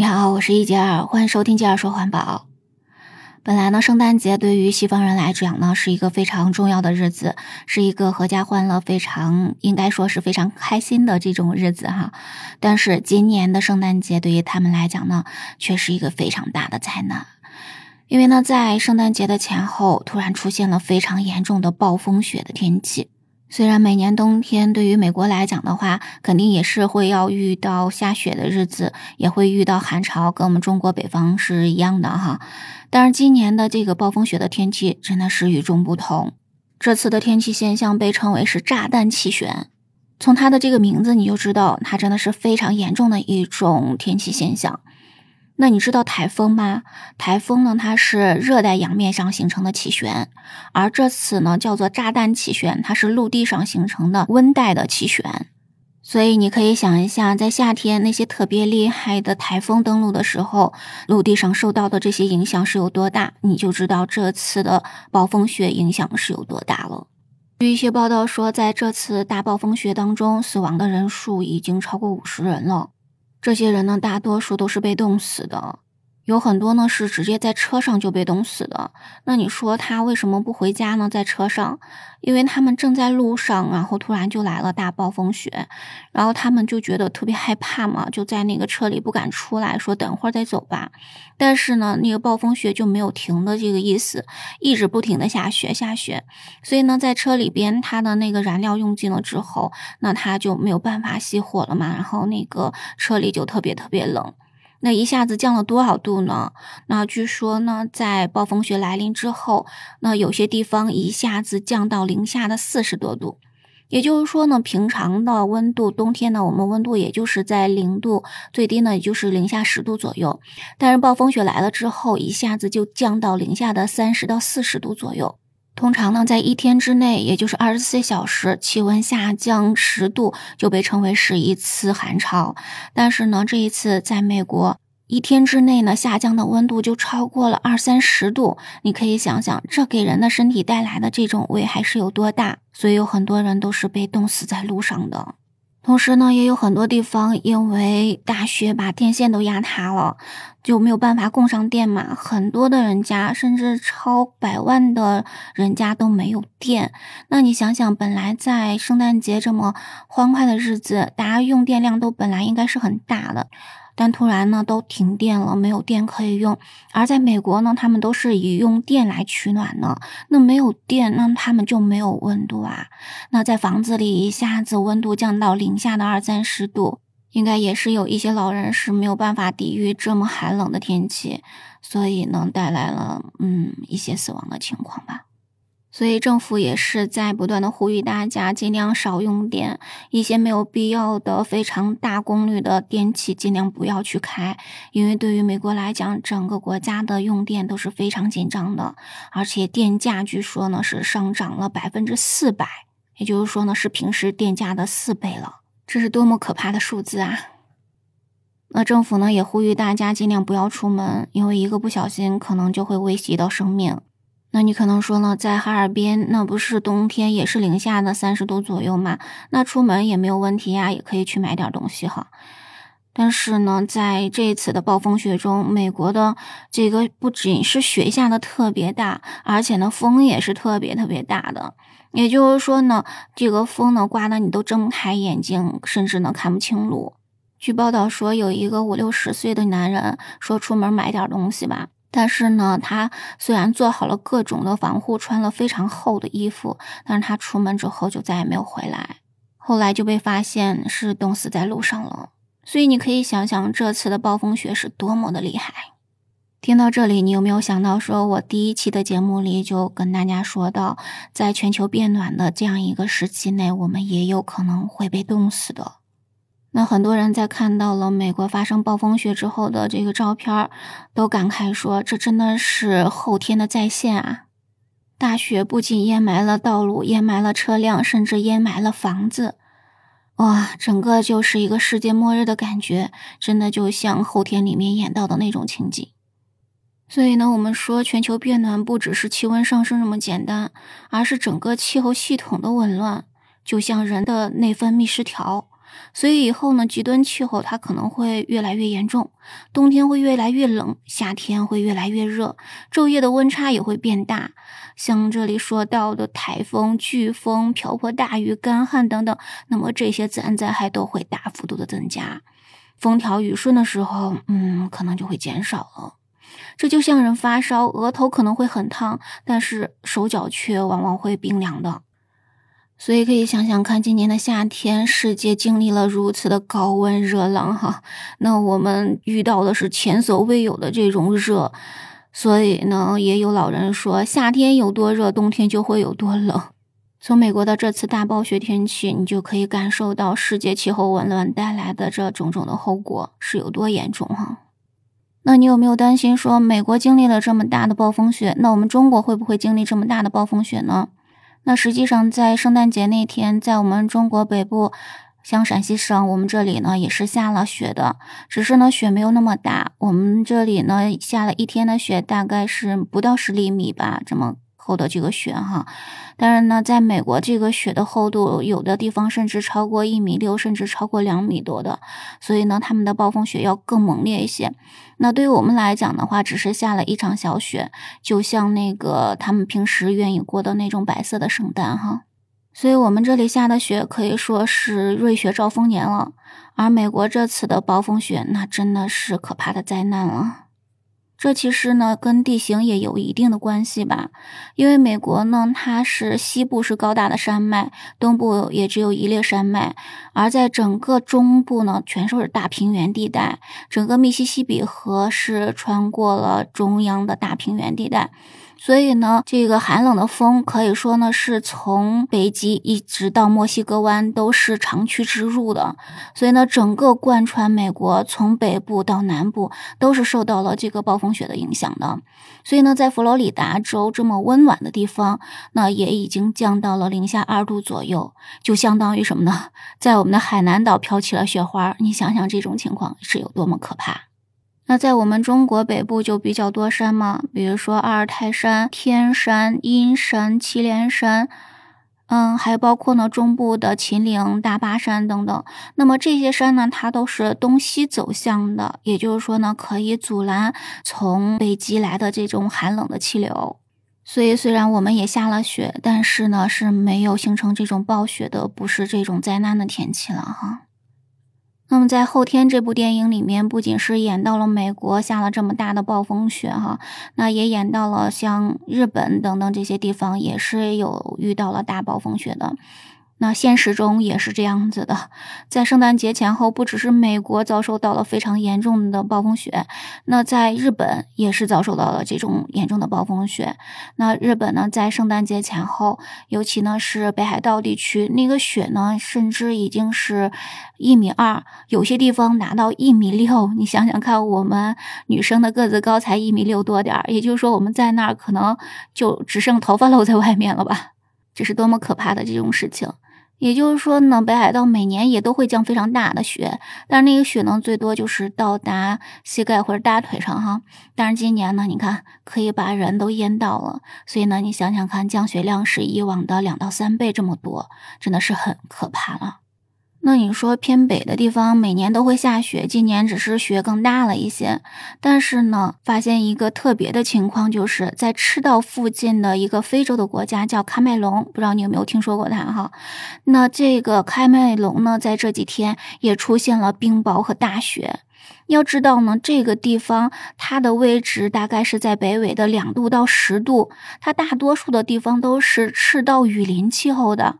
你好，我是一杰尔，欢迎收听杰尔说环保。本来呢，圣诞节对于西方人来讲呢，是一个非常重要的日子，是一个阖家欢乐、非常应该说是非常开心的这种日子哈。但是今年的圣诞节对于他们来讲呢，却是一个非常大的灾难，因为呢，在圣诞节的前后，突然出现了非常严重的暴风雪的天气。虽然每年冬天对于美国来讲的话，肯定也是会要遇到下雪的日子，也会遇到寒潮，跟我们中国北方是一样的哈。但是今年的这个暴风雪的天气真的是与众不同。这次的天气现象被称为是炸弹气旋，从它的这个名字你就知道，它真的是非常严重的一种天气现象。那你知道台风吗？台风呢，它是热带洋面上形成的气旋，而这次呢叫做炸弹气旋，它是陆地上形成的温带的气旋。所以你可以想一下，在夏天那些特别厉害的台风登陆的时候，陆地上受到的这些影响是有多大，你就知道这次的暴风雪影响是有多大了。据一些报道说，在这次大暴风雪当中，死亡的人数已经超过五十人了。这些人呢，大多数都是被冻死的。有很多呢是直接在车上就被冻死的。那你说他为什么不回家呢？在车上，因为他们正在路上，然后突然就来了大暴风雪，然后他们就觉得特别害怕嘛，就在那个车里不敢出来，说等会儿再走吧。但是呢，那个暴风雪就没有停的这个意思，一直不停的下雪下雪。所以呢，在车里边，它的那个燃料用尽了之后，那它就没有办法熄火了嘛，然后那个车里就特别特别冷。那一下子降了多少度呢？那据说呢，在暴风雪来临之后，那有些地方一下子降到零下的四十多度。也就是说呢，平常的温度，冬天呢，我们温度也就是在零度，最低呢也就是零下十度左右。但是暴风雪来了之后，一下子就降到零下的三十到四十度左右。通常呢，在一天之内，也就是二十四小时，气温下降十度就被称为是一次寒潮。但是呢，这一次在美国，一天之内呢，下降的温度就超过了二三十度。你可以想想，这给人的身体带来的这种危害是有多大。所以有很多人都是被冻死在路上的。同时呢，也有很多地方因为大雪把电线都压塌了，就没有办法供上电嘛。很多的人家，甚至超百万的人家都没有电。那你想想，本来在圣诞节这么欢快的日子，大家用电量都本来应该是很大的。但突然呢，都停电了，没有电可以用。而在美国呢，他们都是以用电来取暖呢。那没有电，那他们就没有温度啊。那在房子里一下子温度降到零下的二三十度，应该也是有一些老人是没有办法抵御这么寒冷的天气，所以呢，带来了嗯一些死亡的情况吧。所以政府也是在不断的呼吁大家尽量少用电，一些没有必要的非常大功率的电器尽量不要去开，因为对于美国来讲，整个国家的用电都是非常紧张的，而且电价据说呢是上涨了百分之四百，也就是说呢是平时电价的四倍了，这是多么可怕的数字啊！那政府呢也呼吁大家尽量不要出门，因为一个不小心可能就会危及到生命。那你可能说呢，在哈尔滨，那不是冬天也是零下的三十度左右嘛？那出门也没有问题呀，也可以去买点东西哈。但是呢，在这一次的暴风雪中，美国的这个不仅是雪下的特别大，而且呢，风也是特别特别大的。也就是说呢，这个风呢，刮得你都睁不开眼睛，甚至呢看不清路。据报道说，有一个五六十岁的男人说，出门买点东西吧。但是呢，他虽然做好了各种的防护，穿了非常厚的衣服，但是他出门之后就再也没有回来，后来就被发现是冻死在路上了。所以你可以想想这次的暴风雪是多么的厉害。听到这里，你有没有想到，说我第一期的节目里就跟大家说到，在全球变暖的这样一个时期内，我们也有可能会被冻死的。那很多人在看到了美国发生暴风雪之后的这个照片，都感慨说：“这真的是后天的再现啊！大雪不仅淹埋了道路，淹埋了车辆，甚至淹埋了房子。哇，整个就是一个世界末日的感觉，真的就像后天里面演到的那种情景。所以呢，我们说全球变暖不只是气温上升这么简单，而是整个气候系统的紊乱，就像人的内分泌失调。”所以以后呢，极端气候它可能会越来越严重，冬天会越来越冷，夏天会越来越热，昼夜的温差也会变大。像这里说到的台风、飓风、瓢泼大雨、干旱等等，那么这些自然灾害都会大幅度的增加。风调雨顺的时候，嗯，可能就会减少了。这就像人发烧，额头可能会很烫，但是手脚却往往会冰凉的。所以可以想想看，今年的夏天，世界经历了如此的高温热浪，哈，那我们遇到的是前所未有的这种热。所以呢，也有老人说，夏天有多热，冬天就会有多冷。从美国的这次大暴雪天气，你就可以感受到世界气候紊乱带来的这种种的后果是有多严重，哈。那你有没有担心说，美国经历了这么大的暴风雪，那我们中国会不会经历这么大的暴风雪呢？那实际上，在圣诞节那天，在我们中国北部，像陕西省，我们这里呢也是下了雪的，只是呢雪没有那么大。我们这里呢下了一天的雪，大概是不到十厘米吧，这么厚的这个雪哈。当然呢，在美国这个雪的厚度，有的地方甚至超过一米六，甚至超过两米多的，所以呢，他们的暴风雪要更猛烈一些。那对于我们来讲的话，只是下了一场小雪，就像那个他们平时愿意过的那种白色的圣诞哈。所以我们这里下的雪可以说是瑞雪兆丰年了，而美国这次的暴风雪，那真的是可怕的灾难了。这其实呢，跟地形也有一定的关系吧，因为美国呢，它是西部是高大的山脉，东部也只有一列山脉，而在整个中部呢，全都是大平原地带，整个密西西比河是穿过了中央的大平原地带。所以呢，这个寒冷的风可以说呢，是从北极一直到墨西哥湾都是长驱直入的。所以呢，整个贯穿美国，从北部到南部都是受到了这个暴风雪的影响的。所以呢，在佛罗里达州这么温暖的地方，那也已经降到了零下二度左右，就相当于什么呢？在我们的海南岛飘起了雪花。你想想这种情况是有多么可怕。那在我们中国北部就比较多山嘛，比如说阿尔泰山、天山、阴山、祁连山，嗯，还包括呢中部的秦岭、大巴山等等。那么这些山呢，它都是东西走向的，也就是说呢，可以阻拦从北极来的这种寒冷的气流。所以虽然我们也下了雪，但是呢是没有形成这种暴雪的，不是这种灾难的天气了哈。那么在后天这部电影里面，不仅是演到了美国下了这么大的暴风雪哈，那也演到了像日本等等这些地方也是有遇到了大暴风雪的。那现实中也是这样子的，在圣诞节前后，不只是美国遭受到了非常严重的暴风雪，那在日本也是遭受到了这种严重的暴风雪。那日本呢，在圣诞节前后，尤其呢是北海道地区，那个雪呢，甚至已经是一米二，有些地方达到一米六。你想想看，我们女生的个子高才一米六多点儿，也就是说我们在那儿可能就只剩头发露在外面了吧？这是多么可怕的这种事情！也就是说呢，北海道每年也都会降非常大的雪，但是那个雪呢，最多就是到达膝盖或者大腿上哈。但是今年呢，你看可以把人都淹到了，所以呢，你想想看，降雪量是以往的两到三倍这么多，真的是很可怕了。那你说偏北的地方每年都会下雪，今年只是雪更大了一些。但是呢，发现一个特别的情况，就是在赤道附近的一个非洲的国家叫喀麦隆，不知道你有没有听说过它哈？那这个喀麦隆呢，在这几天也出现了冰雹和大雪。要知道呢，这个地方它的位置大概是在北纬的两度到十度，它大多数的地方都是赤道雨林气候的。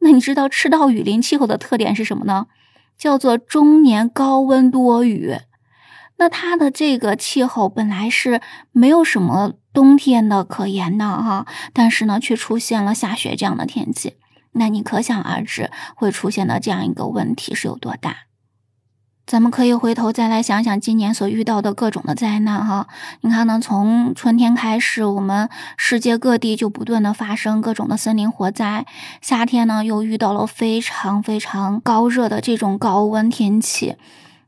那你知道赤道雨林气候的特点是什么呢？叫做终年高温多雨。那它的这个气候本来是没有什么冬天的可言的哈，但是呢，却出现了下雪这样的天气。那你可想而知会出现的这样一个问题是有多大。咱们可以回头再来想想今年所遇到的各种的灾难哈，你看呢？从春天开始，我们世界各地就不断的发生各种的森林火灾；夏天呢，又遇到了非常非常高热的这种高温天气，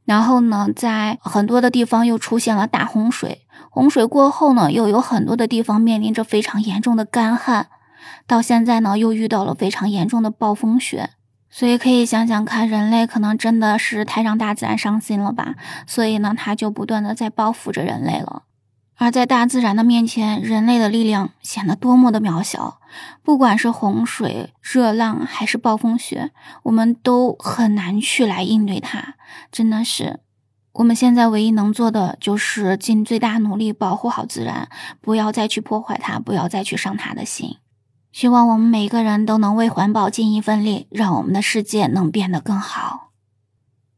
然后呢，在很多的地方又出现了大洪水，洪水过后呢，又有很多的地方面临着非常严重的干旱，到现在呢，又遇到了非常严重的暴风雪。所以可以想想看，人类可能真的是太让大自然伤心了吧？所以呢，它就不断的在报复着人类了。而在大自然的面前，人类的力量显得多么的渺小。不管是洪水、热浪还是暴风雪，我们都很难去来应对它。真的是，我们现在唯一能做的就是尽最大努力保护好自然，不要再去破坏它，不要再去伤它的心。希望我们每个人都能为环保尽一份力，让我们的世界能变得更好。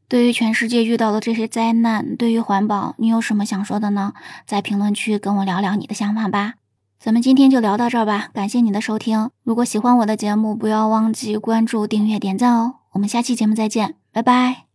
对于全世界遇到的这些灾难，对于环保，你有什么想说的呢？在评论区跟我聊聊你的想法吧。咱们今天就聊到这儿吧，感谢你的收听。如果喜欢我的节目，不要忘记关注、订阅、点赞哦。我们下期节目再见，拜拜。